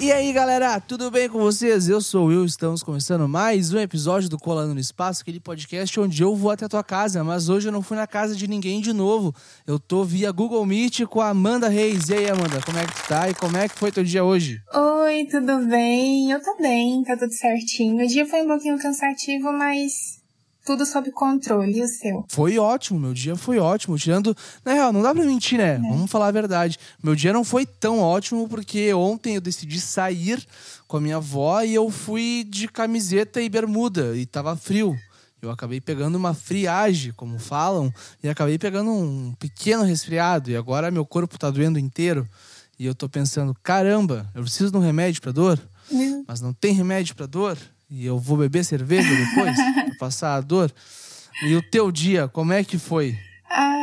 E aí galera, tudo bem com vocês? Eu sou o Will, estamos começando mais um episódio do Colando no Espaço, aquele podcast onde eu vou até a tua casa, mas hoje eu não fui na casa de ninguém de novo. Eu tô via Google Meet com a Amanda Reis. E aí, Amanda, como é que tu tá? E como é que foi teu dia hoje? Oi, tudo bem? Eu tô bem, tá tudo certinho. O dia foi um pouquinho cansativo, mas tudo sob controle, e o seu? Foi ótimo, meu dia foi ótimo. Tirando. Na real, não dá pra mentir, né? É. Vamos falar a verdade. Meu dia não foi tão ótimo porque ontem eu decidi sair com a minha avó e eu fui de camiseta e bermuda e tava frio. Eu acabei pegando uma friagem, como falam, e acabei pegando um pequeno resfriado. E agora meu corpo tá doendo inteiro. E eu tô pensando, caramba, eu preciso de um remédio pra dor? Mas não tem remédio pra dor? E eu vou beber cerveja depois pra passar a dor. E o teu dia, como é que foi?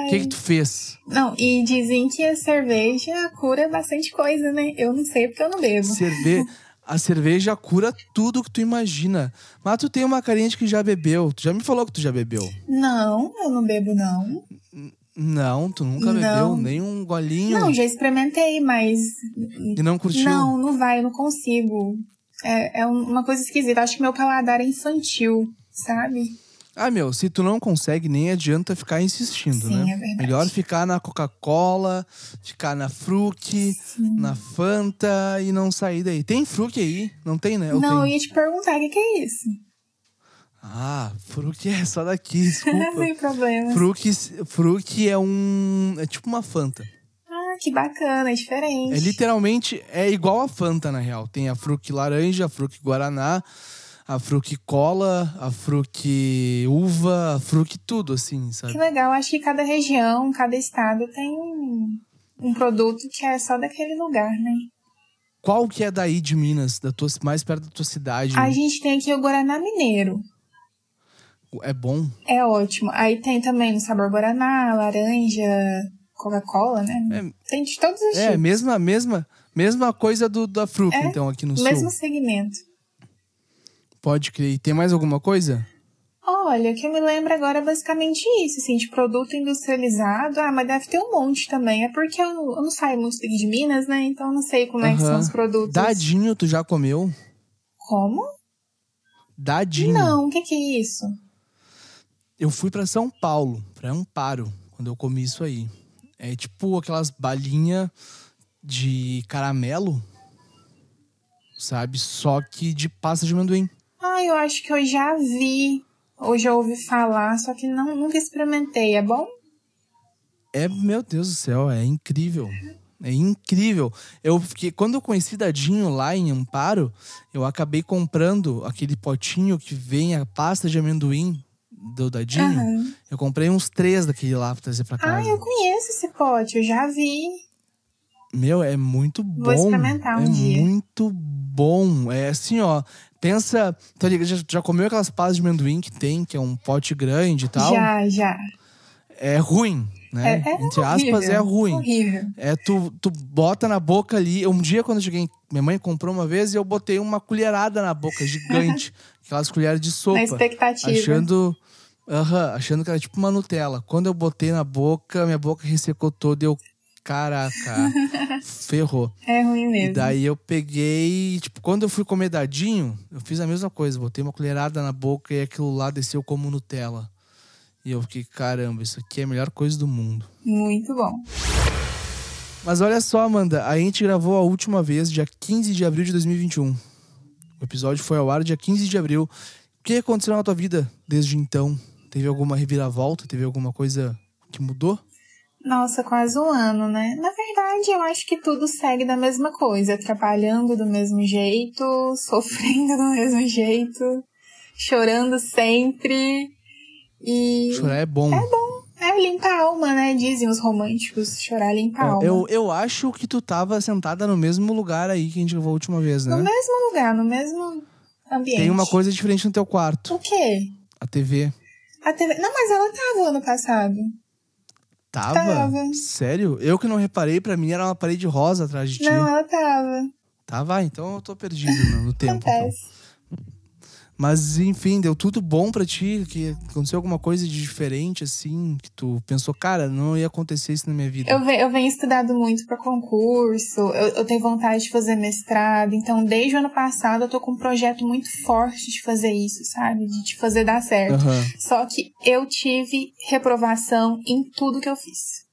O que, que tu fez? Não, e dizem que a cerveja cura bastante coisa, né? Eu não sei porque eu não bebo. Cerve... A cerveja cura tudo que tu imagina. Mas tu tem uma carinha de que já bebeu. Tu já me falou que tu já bebeu. Não, eu não bebo, não. Não, tu nunca não. bebeu nem um golinho? Não, já experimentei, mas. E não curtiu? Não, não vai, eu não consigo. É, é uma coisa esquisita. Acho que meu paladar é infantil, sabe? Ah, meu, se tu não consegue, nem adianta ficar insistindo, Sim, né? É verdade. Melhor ficar na Coca-Cola, ficar na Fruc, na Fanta e não sair daí. Tem Fruc aí? Não tem, né? Eu não, tenho. eu ia te perguntar, o que, que é isso? Ah, Fruc é só daqui, desculpa. Sem problema. Fruc, Fruc é um... é tipo uma Fanta que bacana, é diferente. É literalmente, é igual a Fanta, na real. Tem a Fruc laranja, a Fruc guaraná, a Fruc cola, a Fruc uva, a Fruc tudo, assim, sabe? Que legal. Acho que cada região, cada estado tem um, um produto que é só daquele lugar, né? Qual que é daí de Minas, da tua, mais perto da tua cidade? A gente tem aqui o Guaraná Mineiro. É bom? É ótimo. Aí tem também o sabor Guaraná, laranja, Coca-Cola, né? É, Tem de todos os é, tipos. É, mesma, mesma, mesma coisa do, da Fruc, é, então, aqui no mesmo sul. Mesmo segmento. Pode crer. E tem mais alguma coisa? Olha, o que eu me lembro agora é basicamente isso, assim, de produto industrializado. Ah, mas deve ter um monte também. É porque eu, eu não saio muito daqui de Minas, né? Então eu não sei como é que são os produtos. Dadinho, tu já comeu? Como? Dadinho. Não, o que, que é isso? Eu fui para São Paulo, para Amparo, quando eu comi isso aí. É tipo aquelas balinhas de caramelo, sabe? Só que de pasta de amendoim. Ah, eu acho que eu já vi, ou já ouvi falar, só que não, nunca experimentei. É bom? É, meu Deus do céu, é incrível. É incrível. Eu fiquei, quando eu conheci Dadinho lá em Amparo, eu acabei comprando aquele potinho que vem a pasta de amendoim do Dadinho, uhum. eu comprei uns três daquele lá pra trazer pra casa. Ah, eu conheço esse pote, eu já vi. Meu, é muito bom. Vou experimentar um é dia. É muito bom. É assim, ó. Pensa. Tá ligado? Já, já comeu aquelas pastas de amendoim que tem, que é um pote grande e tal? Já, já. É ruim, né? É, é Entre horrível, aspas, é ruim. Horrível. É, tu, tu bota na boca ali. Um dia, quando eu cheguei, minha mãe comprou uma vez e eu botei uma colherada na boca, gigante. aquelas colheres de sopa. Na expectativa. Achando Aham, uhum, achando que era tipo uma Nutella. Quando eu botei na boca, minha boca ressecou toda e eu. Caraca, ferrou. É ruim mesmo. E daí eu peguei, tipo, quando eu fui comer dadinho, eu fiz a mesma coisa. Botei uma colherada na boca e aquilo lá desceu como Nutella. E eu fiquei, caramba, isso aqui é a melhor coisa do mundo. Muito bom. Mas olha só, Amanda, a gente gravou a última vez, dia 15 de abril de 2021. O episódio foi ao ar dia 15 de abril. O que aconteceu na tua vida desde então? Teve alguma reviravolta? Teve alguma coisa que mudou? Nossa, quase um ano, né? Na verdade, eu acho que tudo segue da mesma coisa. Trabalhando do mesmo jeito, sofrendo do mesmo jeito, chorando sempre. E. Chorar é bom. É bom. É limpa a alma, né? Dizem os românticos. Chorar limpa a alma. Eu, eu acho que tu tava sentada no mesmo lugar aí que a gente gravou a última vez, né? No mesmo lugar, no mesmo ambiente. Tem uma coisa diferente no teu quarto. O quê? A TV. A TV. Não, mas ela tava ano passado. Tava? Tava. Sério? Eu que não reparei, pra mim era uma parede rosa atrás de ti. Não, ela tava. Tava, então eu tô perdido no, no tempo. Então. Mas, enfim, deu tudo bom pra ti? Que aconteceu alguma coisa de diferente, assim? Que tu pensou, cara, não ia acontecer isso na minha vida. Eu, venho, eu venho estudado muito pra concurso, eu, eu tenho vontade de fazer mestrado, então desde o ano passado eu tô com um projeto muito forte de fazer isso, sabe? De, de fazer dar certo. Aham. Só que eu tive reprovação em tudo que eu fiz.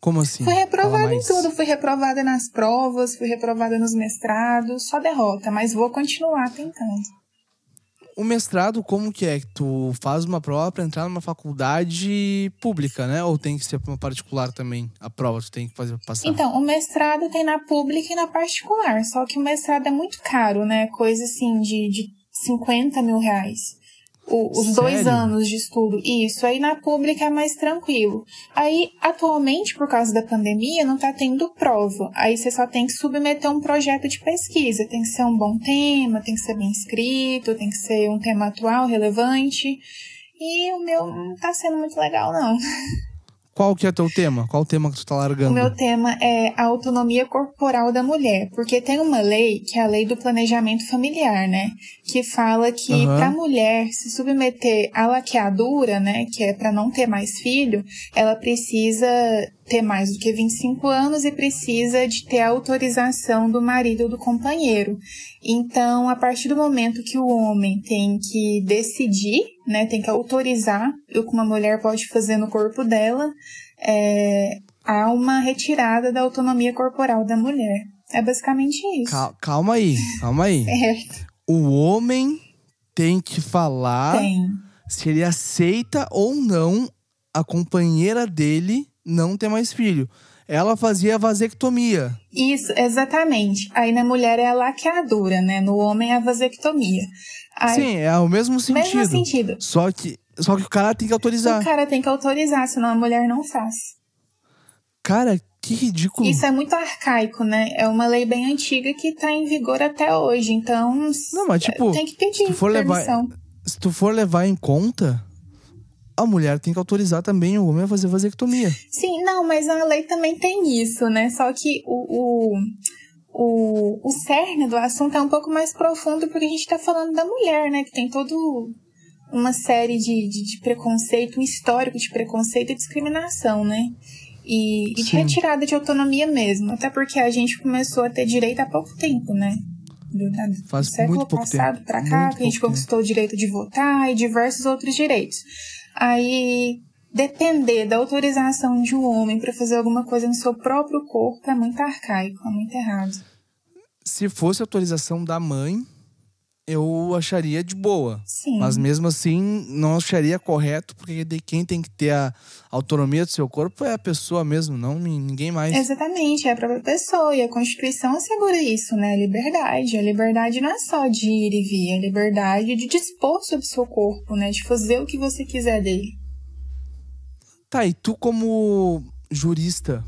Como assim? Fui reprovada em tudo, fui reprovada nas provas, fui reprovada nos mestrados, só derrota, mas vou continuar tentando. O mestrado, como que é? Tu faz uma prova pra entrar numa faculdade pública, né? Ou tem que ser uma particular também? A prova tu tem que fazer passar. Então, o mestrado tem na pública e na particular, só que o mestrado é muito caro, né? Coisa assim de, de 50 mil reais. O- os dois Sério? anos de estudo. Isso, aí na pública é mais tranquilo. Aí, atualmente, por causa da pandemia, não tá tendo prova. Aí você só tem que submeter um projeto de pesquisa. Tem que ser um bom tema, tem que ser bem escrito, tem que ser um tema atual, relevante. E o meu não tá sendo muito legal, não. Qual que é teu tema? Qual o tema que tu tá largando? O meu tema é a autonomia corporal da mulher, porque tem uma lei, que é a lei do planejamento familiar, né? Que fala que Aham. para a mulher se submeter à laqueadura, né, que é para não ter mais filho, ela precisa ter mais do que 25 anos e precisa de ter a autorização do marido ou do companheiro. Então, a partir do momento que o homem tem que decidir, né, tem que autorizar o que uma mulher pode fazer no corpo dela, é, há uma retirada da autonomia corporal da mulher. É basicamente isso. Cal- calma aí, calma aí. Certo. O homem tem que falar Tem. se ele aceita ou não a companheira dele não ter mais filho. Ela fazia vasectomia. Isso, exatamente. Aí na mulher é a laqueadura, né? No homem é a vasectomia. Aí, Sim, é o mesmo sentido. mesmo sentido. Só que, só que o cara tem que autorizar. O cara tem que autorizar, senão a mulher não faz. Cara, que ridículo. Isso é muito arcaico, né? É uma lei bem antiga que tá em vigor até hoje. Então, Não, mas tipo, tem que pedir se tu for levar- permissão. Se tu for levar em conta, a mulher tem que autorizar também o homem a fazer vasectomia. Sim, não, mas a lei também tem isso, né? Só que o, o, o, o cerne do assunto é um pouco mais profundo porque a gente tá falando da mulher, né? Que tem todo uma série de, de, de preconceito, um histórico de preconceito e discriminação, né? E, e de retirada de autonomia mesmo. Até porque a gente começou a ter direito há pouco tempo, né? Do, da- do Faz século muito pouco passado tempo. pra cá, Muito que a gente conquistou o direito de votar e diversos outros direitos. Aí, depender da autorização de um homem pra fazer alguma coisa no seu próprio corpo é muito arcaico, é muito errado. Se fosse autorização da mãe, eu acharia de boa. Sim. Mas mesmo assim, não acharia correto, porque de quem tem que ter a autonomia do seu corpo é a pessoa mesmo, não ni- ninguém mais. Exatamente, é a própria pessoa. E a Constituição assegura isso, né? Liberdade. A liberdade não é só de ir e vir, é a liberdade de dispor sobre o seu corpo, né? De fazer o que você quiser dele. Tá, e tu como jurista,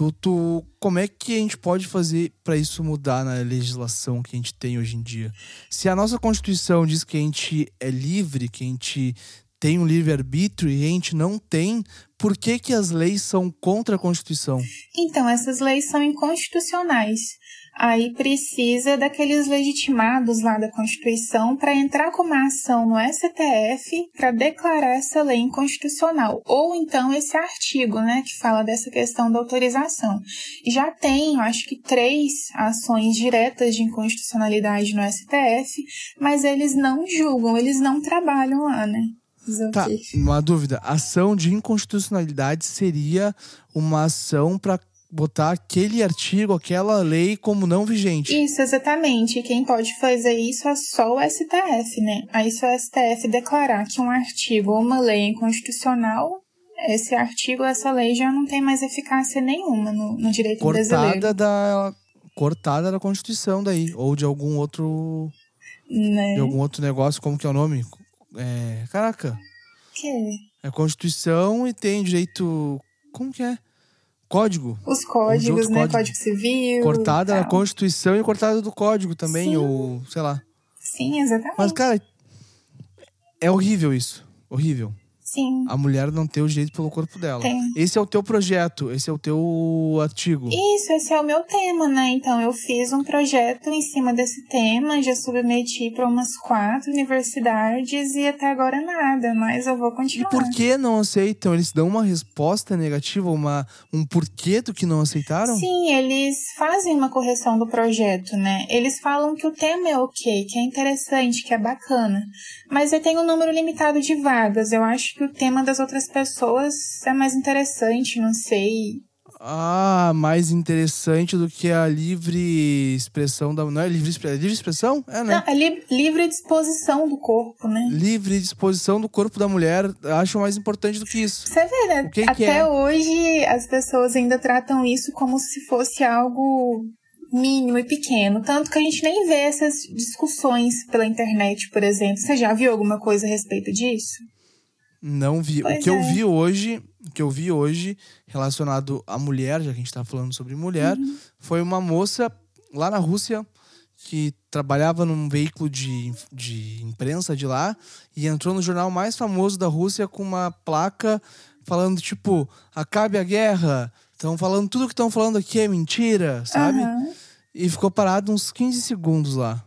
tu, tu como é que a gente pode fazer pra isso mudar na legislação que a gente tem hoje em dia? Se a nossa Constituição diz que a gente é livre, que a gente tem um livre-arbítrio e a gente não tem, por que que as leis são contra a Constituição? Então, essas leis são inconstitucionais. Aí precisa daqueles legitimados lá da Constituição para entrar com uma ação no STF para declarar essa lei inconstitucional. Ou então esse artigo, né, que fala dessa questão da autorização. Já tem, acho que três ações diretas de inconstitucionalidade no STF, mas eles não julgam, eles não trabalham lá, né? Tá, uma dúvida. Ação de inconstitucionalidade seria uma ação pra botar aquele artigo, aquela lei como não vigente. Isso, exatamente. Quem pode fazer isso é só o STF, né? Aí se o STF declarar que um artigo ou uma lei é inconstitucional, esse artigo, essa lei já não tem mais eficácia nenhuma no, no direito brasileiro. cortada da cortada da Constituição daí ou de algum outro Né? de algum outro negócio como que é o nome é, caraca Que? é Constituição e tem direito como que é código Os códigos, né? código. Código Civil. cortada da Constituição e cortada do código também Sim. ou sei lá Sim, exatamente. Mas, cara, é horrível isso. Horrível. Sim. A mulher não ter o jeito pelo corpo dela. Tem. Esse é o teu projeto, esse é o teu artigo. Isso, esse é o meu tema, né? Então eu fiz um projeto em cima desse tema, já submeti para umas quatro universidades e até agora nada, mas eu vou E continuar. por que não aceitam? Eles dão uma resposta negativa, uma, um porquê do que não aceitaram? Sim, eles fazem uma correção do projeto, né? Eles falam que o tema é ok, que é interessante, que é bacana. Mas eu tenho um número limitado de vagas. Eu acho que o tema das outras pessoas é mais interessante, não sei. Ah, mais interessante do que a livre expressão da. Não é livre, é livre expressão? É, né? Não, é li- livre disposição do corpo, né? Livre disposição do corpo da mulher, acho mais importante do que isso. Você vê, né? Que que Até é? hoje as pessoas ainda tratam isso como se fosse algo mínimo e pequeno. Tanto que a gente nem vê essas discussões pela internet, por exemplo. Você já viu alguma coisa a respeito disso? Não vi. Pois o que eu é. vi hoje, o que eu vi hoje relacionado à mulher, já que a gente tá falando sobre mulher, Uhum. foi uma moça lá na Rússia que trabalhava num veículo de, de imprensa de lá e entrou no jornal mais famoso da Rússia com uma placa falando tipo, acabe a guerra. Estão falando tudo que estão falando aqui é mentira, sabe? Aham. E ficou parado uns 15 segundos lá.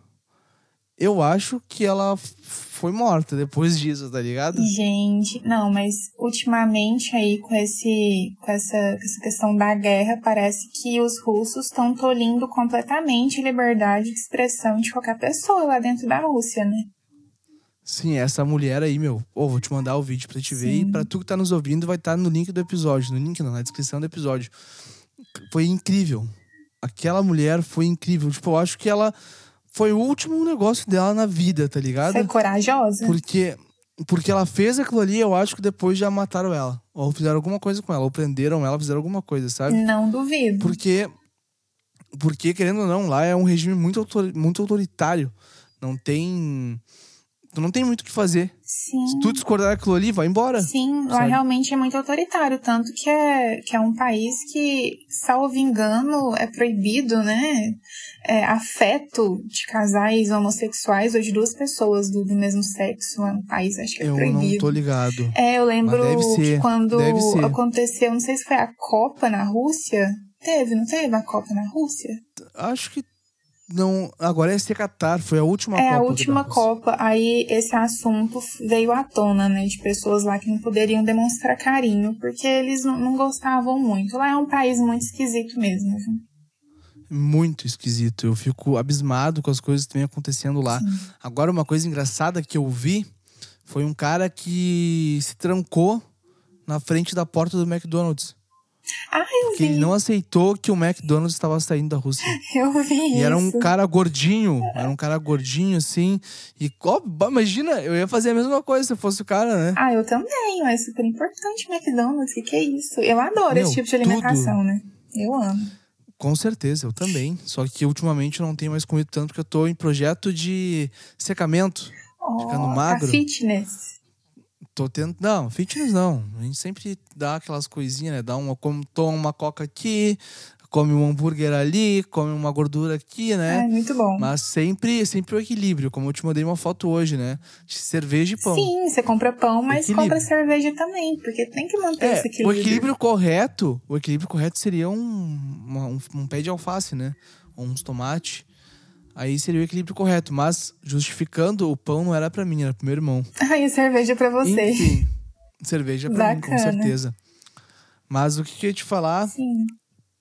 Eu acho que ela foi morta depois disso, tá ligado? Gente, não, mas ultimamente aí com esse com essa, com essa questão da guerra, parece que os russos estão tolindo completamente a liberdade de expressão de qualquer pessoa lá dentro da Rússia, né? Sim, essa mulher aí, meu. Ô, vou te mandar o vídeo pra te ver. E pra tu que tá nos ouvindo, vai estar no link do episódio. No link não, na descrição do episódio. Foi incrível. Aquela mulher foi incrível. Tipo, eu acho que ela foi o último negócio dela na vida, tá ligado? Foi corajosa. Porque, porque ela fez aquilo ali, eu acho que depois já mataram ela. Ou fizeram alguma coisa com ela. Ou prenderam ela, fizeram alguma coisa, sabe? Não duvido. Porque, porque querendo ou não, lá é um regime muito, autor- muito autoritário. Não tem. Tu não tem muito o que fazer. Sim. Se tu discordar daquilo ali, vai embora. Sim, lá sabe? realmente é muito autoritário, tanto que é, que é um país que, salvo engano, é proibido, né? É, afeto de casais homossexuais ou de duas pessoas do, do mesmo sexo. É um país, acho que é Eu proibido. não tô ligado. É, eu lembro que quando aconteceu, não sei se foi a Copa na Rússia. Teve, não teve a Copa na Rússia? Acho que não. Agora é ser Qatar, foi a última é Copa. a da última. Copa. Aí esse assunto veio à tona, né? De pessoas lá que não poderiam demonstrar carinho, porque eles não, não gostavam muito. Lá é um país muito esquisito mesmo. viu? Muito esquisito. Eu fico abismado com as coisas que vêm acontecendo lá. Agora, uma coisa engraçada que eu vi foi um cara que se trancou na frente da porta do McDonald's. Ah, eu ele vi. não aceitou que o McDonald's estava saindo da Rússia. Eu vi E isso. era um cara gordinho, era um cara gordinho, assim. E ó, imagina, eu ia fazer a mesma coisa se eu fosse o cara, né? Ah, eu também. É super importante o McDonald's. Que que é isso? Eu adoro Meu, esse tipo de tudo. alimentação, né? Eu amo. Com certeza, eu também. Só que ultimamente eu não tenho mais comido tanto porque eu tô em projeto de secamento. Ficando Oh, magro. Tá fitness. Tô tendo. Não, fitness não. A gente sempre dá aquelas coisinhas, né? Dá uma, come- toma uma coca aqui, come um hambúrguer ali, come uma gordura aqui, né? Ai, muito bom. Mas sempre, sempre o equilíbrio, como eu te mandei uma foto hoje, né? De cerveja e pão. Sim, você compra pão, mas Equilíbrio. compra cerveja também, porque tem que manter É, esse o equilíbrio. equilíbrio correto, o equilíbrio correto seria um, uma- um, um pé de alface, né? Ou uns tomates. Aí seria o equilíbrio correto, mas justificando, o pão não era pra mim, era pro meu irmão. Ai, cerveja pra você. Enfim, cerveja pra mim, com Bacana. certeza. Mas o que, que eu ia te falar, Sim.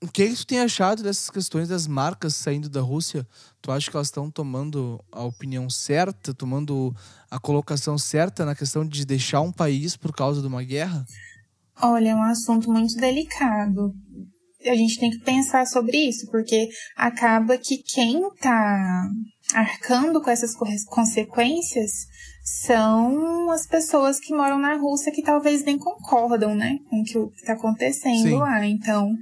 o que, que tu tem achado dessas questões das marcas saindo da Rússia? Tu acha que elas estão tomando a opinião certa, tomando a colocação certa na questão de deixar um país por causa de uma guerra? Olha, é um assunto muito delicado. A gente tem que pensar sobre isso, porque acaba que quem tá arcando com essas consequências são as pessoas que moram na Rússia que talvez nem concordam, né, com o que está acontecendo Sim. lá. Então,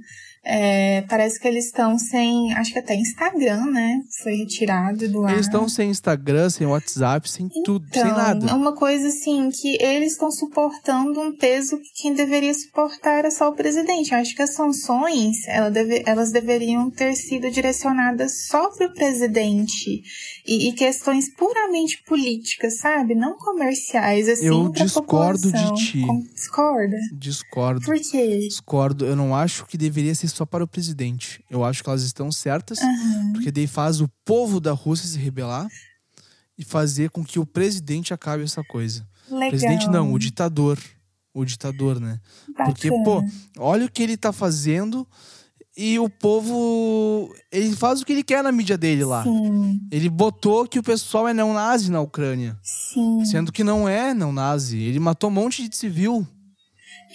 É, parece que eles estão sem. Acho que até Instagram, né? Foi retirado do ar. Eles estão sem Instagram, sem WhatsApp, sem então, tudo, sem nada. É uma coisa assim que eles estão suportando um peso que quem deveria suportar era só o presidente. Eu acho que as sanções ela deve, elas deveriam ter sido direcionadas só para o presidente e, e, questões puramente políticas, sabe? Não comerciais, assim. Eu discordo de ti. Discorda? Discordo. Por quê? Discordo. Eu não acho que deveria ser só para o presidente. Eu acho que elas estão certas, uhum. porque daí faz o povo da Rússia se rebelar e fazer com que o presidente acabe essa coisa. Legal. Presidente não, o ditador. O ditador, né? Bacana. Porque, pô, olha o que ele tá fazendo e o povo. Ele faz o que ele quer na mídia dele lá. Sim. Ele botou que o pessoal é não-nazi na Ucrânia. Sim. Sendo que não é não-nazi. Ele matou um monte de civil.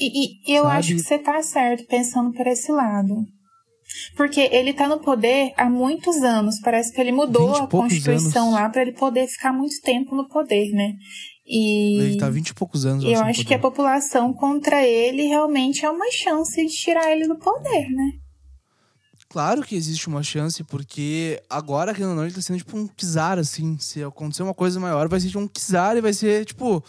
E, e eu Sabe? acho que você tá certo pensando por esse lado. Porque ele tá no poder há muitos anos. Parece que ele mudou 20 a Constituição anos. lá para ele poder ficar muito tempo no poder, né? E Ele tá há 20 e poucos anos. eu acho que a população contra ele realmente é uma chance de tirar ele do poder, né? Claro que existe uma chance, porque agora, ou não, ele tá sendo tipo um czar, assim. Se acontecer uma coisa maior, vai ser tipo um czar e vai ser, tipo,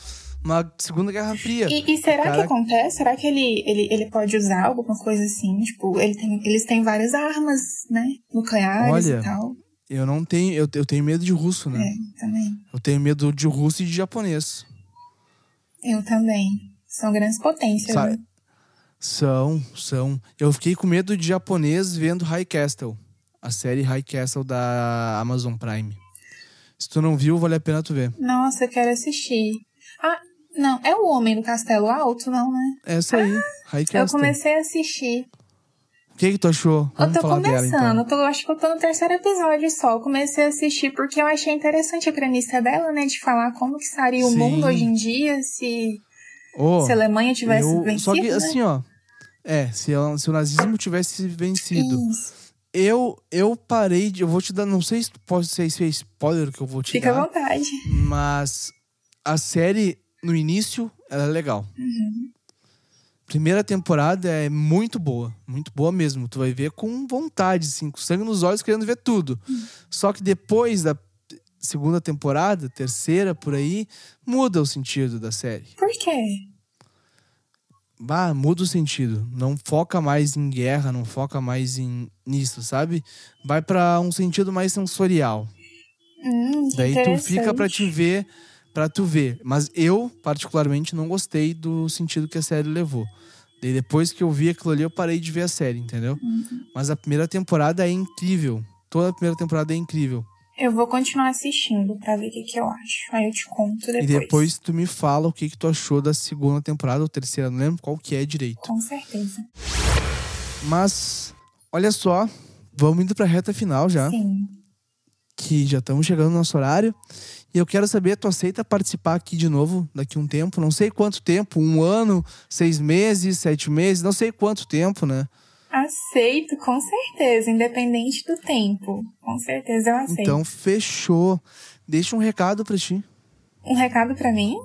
uma Segunda Guerra Fria. E, e será que acontece? Será que ele, ele, ele pode usar alguma coisa assim? Tipo, ele tem, eles têm várias armas, né? Nucleares Olha, e tal. Eu não tenho. Eu, eu tenho medo de russo, né? É, também. Eu tenho medo de russo e de japonês. Eu também. São grandes potências. Né? São, são. Eu fiquei com medo de japonês vendo High Castle, a série High Castle da Amazon Prime. Se tu não viu, vale a pena tu ver. Nossa, eu quero assistir. Ah, não, é o Homem do Castelo Alto, não, né? Essa aí, High Ah, Eu comecei a assistir. O que que tu achou? Eu Vamos tô falar começando, dela, então. eu tô, eu acho que eu tô no terceiro episódio só. Eu comecei a assistir porque eu achei interessante a premissa dela, né? De falar como que estaria o mundo hoje em dia se, Ô, se a Alemanha tivesse eu- vencido, Só que né? assim, ó. É, se, se o nazismo tivesse vencido. Isso. Eu, eu parei de. Eu vou te dar. Não sei se pode ser se é spoiler que eu vou te Fica à dar. vontade. Mas a série, no início, ela é legal. Uhum. Primeira temporada é muito boa. Muito boa mesmo. Tu vai ver com vontade, assim, com sangue nos olhos, querendo ver tudo. Só que depois da segunda temporada, terceira, por aí, muda o sentido da série. Por quê? Bah, muda o sentido. Não foca mais em guerra, não foca mais em nisso, sabe? Vai pra um sentido mais sensorial. Hum, Daí tu fica interessante. te ver, pra tu ver. Mas eu, particularmente, não gostei do sentido que a série levou. Daí depois que eu vi aquilo ali, eu parei de ver a série, entendeu? Uhum. Mas a primeira temporada é incrível. Toda a primeira temporada é incrível. Eu vou continuar assistindo pra ver o que, que eu acho. Aí eu te conto depois. E depois tu me fala o que, que tu achou da segunda temporada ou terceira, não lembro qual que é direito. Com certeza. Mas, olha só, vamos indo pra reta final já. Sim. Que já estamos chegando no nosso horário. E eu quero saber, tu aceita participar aqui de novo daqui um tempo? Não sei quanto tempo, um ano, seis meses, sete meses, não sei quanto tempo, né? Aceito, com certeza. Independente do tempo. Com certeza eu aceito. Então, fechou. Deixa um recado pra ti. Um recado pra mim?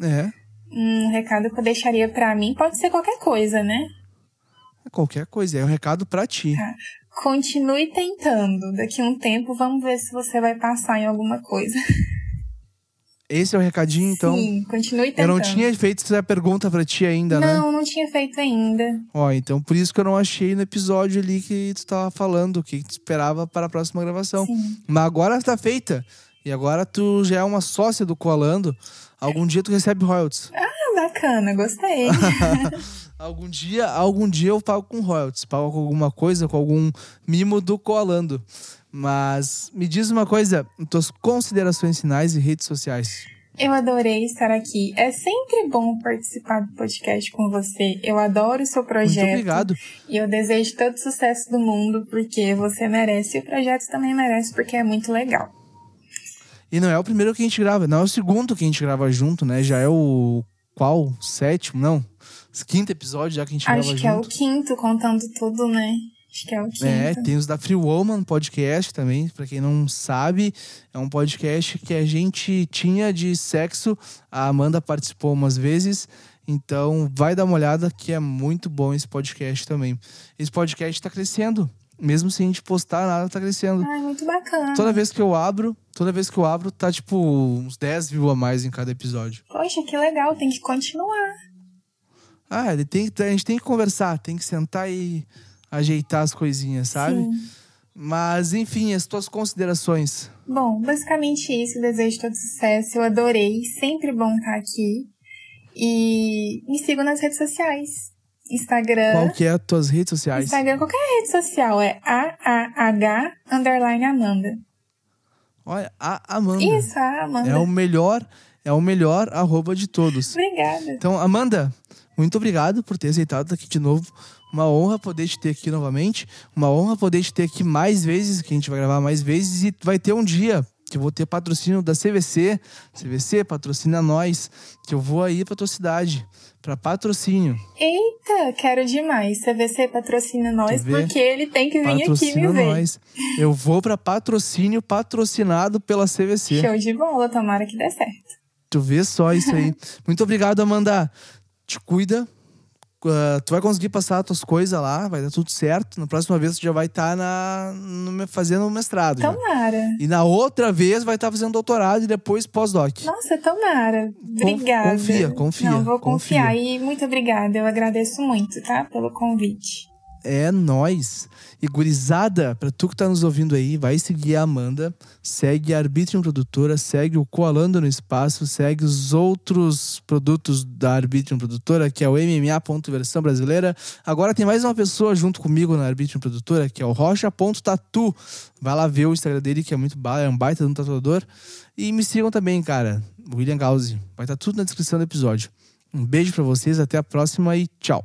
É, Um recado que eu deixaria pra mim pode ser qualquer coisa, né? qualquer coisa. É um recado pra ti. Tá. Continue tentando. Daqui a um tempo, vamos ver se você vai passar em alguma coisa. Esse é o recadinho, então. Sim, continue Eu tentando. não tinha feito essa pergunta pra ti ainda, né? Não, não tinha feito ainda. Ó, então por isso que eu não achei no episódio ali que tu tava falando, o que tu esperava para a próxima gravação. Sim. Mas agora tá feita. E agora tu já é uma sócia do Coalando. Algum dia tu recebe royalties. Ah, bacana, gostei. Algum dia, algum dia eu pago com royalties. Pago com alguma coisa, com algum mimo do Coalando. Mas me diz uma coisa, tuas considerações finais e redes sociais. Eu adorei estar aqui. É sempre bom participar do podcast com você. Eu adoro o seu projeto. Muito obrigado. E eu desejo todo o sucesso do mundo, porque você merece e o projeto também merece, porque é muito legal. E não é o primeiro que a gente grava, não é o segundo que a gente grava junto, né? Já é o qual? Sétimo? Não. Quinto episódio já que a gente Acho que é o junto. quinto, contando tudo, né? Acho que é o quinto. É, tem os da Free Woman Podcast também, pra quem não sabe, é um podcast que a gente tinha de sexo. A Amanda participou umas vezes Então, vai dar uma olhada que é muito bom esse podcast também. Esse podcast tá crescendo. Mesmo sem a gente postar nada, tá crescendo. Ai, muito bacana. Toda vez que eu abro, toda vez que eu abro, tá tipo uns 10 views a mais em cada episódio. Poxa, que legal, tem que continuar. Ah, tem, a gente tem que conversar, tem que sentar e ajeitar as coisinhas, sabe? Sim. Mas, enfim, as tuas considerações. Bom, basicamente isso. Desejo todo sucesso. Eu adorei. Sempre bom estar aqui. E me sigam nas redes sociais. Instagram. Qual que é as tuas redes sociais? Instagram, qualquer rede social. É AAH underline Amanda. Olha, a Amanda. Isso, a Amanda. É o melhor, é o melhor arroba de todos. Obrigada. Então, Amanda, muito obrigado por ter aceitado aqui de novo. Uma honra poder te ter aqui novamente. Uma honra poder te ter aqui mais vezes, que a gente vai gravar mais vezes. E vai ter um dia que eu vou ter patrocínio da CVC. CVC patrocina nós, que eu vou aí pra tua cidade, para patrocínio. Eita, quero demais. CVC patrocina nós, porque ele tem que vir aqui Patrocina me ver. nós. Eu vou para patrocínio patrocinado pela CVC. Show de bola, tomara que dê certo. Tu vê só isso aí. Muito obrigado, Amanda. Te cuida. Uh, tu vai conseguir passar as tuas coisas lá, vai dar tudo certo. Na próxima vez tu já vai estar na, no me- fazendo o mestrado. já. Tomara. E na outra vez vai estar fazendo doutorado e depois pós-doc. Nossa, tomara. Obrigada. confia, confia, Não, vou confia. confiar. E muito obrigada. Eu agradeço muito, tá? Pelo convite. É nós. E gurizada, pra tu que tá nos ouvindo aí, vai seguir a Amanda, segue a Arbitrium Produtora, segue o Coalando no Espaço, segue os outros produtos da Arbitrium Produtora, que é o MMA ponto versão brasileira. Agora tem mais uma pessoa junto comigo na Arbitrium Produtora, que é o Rocha.tatu. Vai lá ver o Instagram dele, que é muito ba- é um baita de um tatuador. E me sigam também, cara, William Gauzi. Vai estar tudo na descrição do episódio. Um beijo pra vocês, até a próxima e tchau.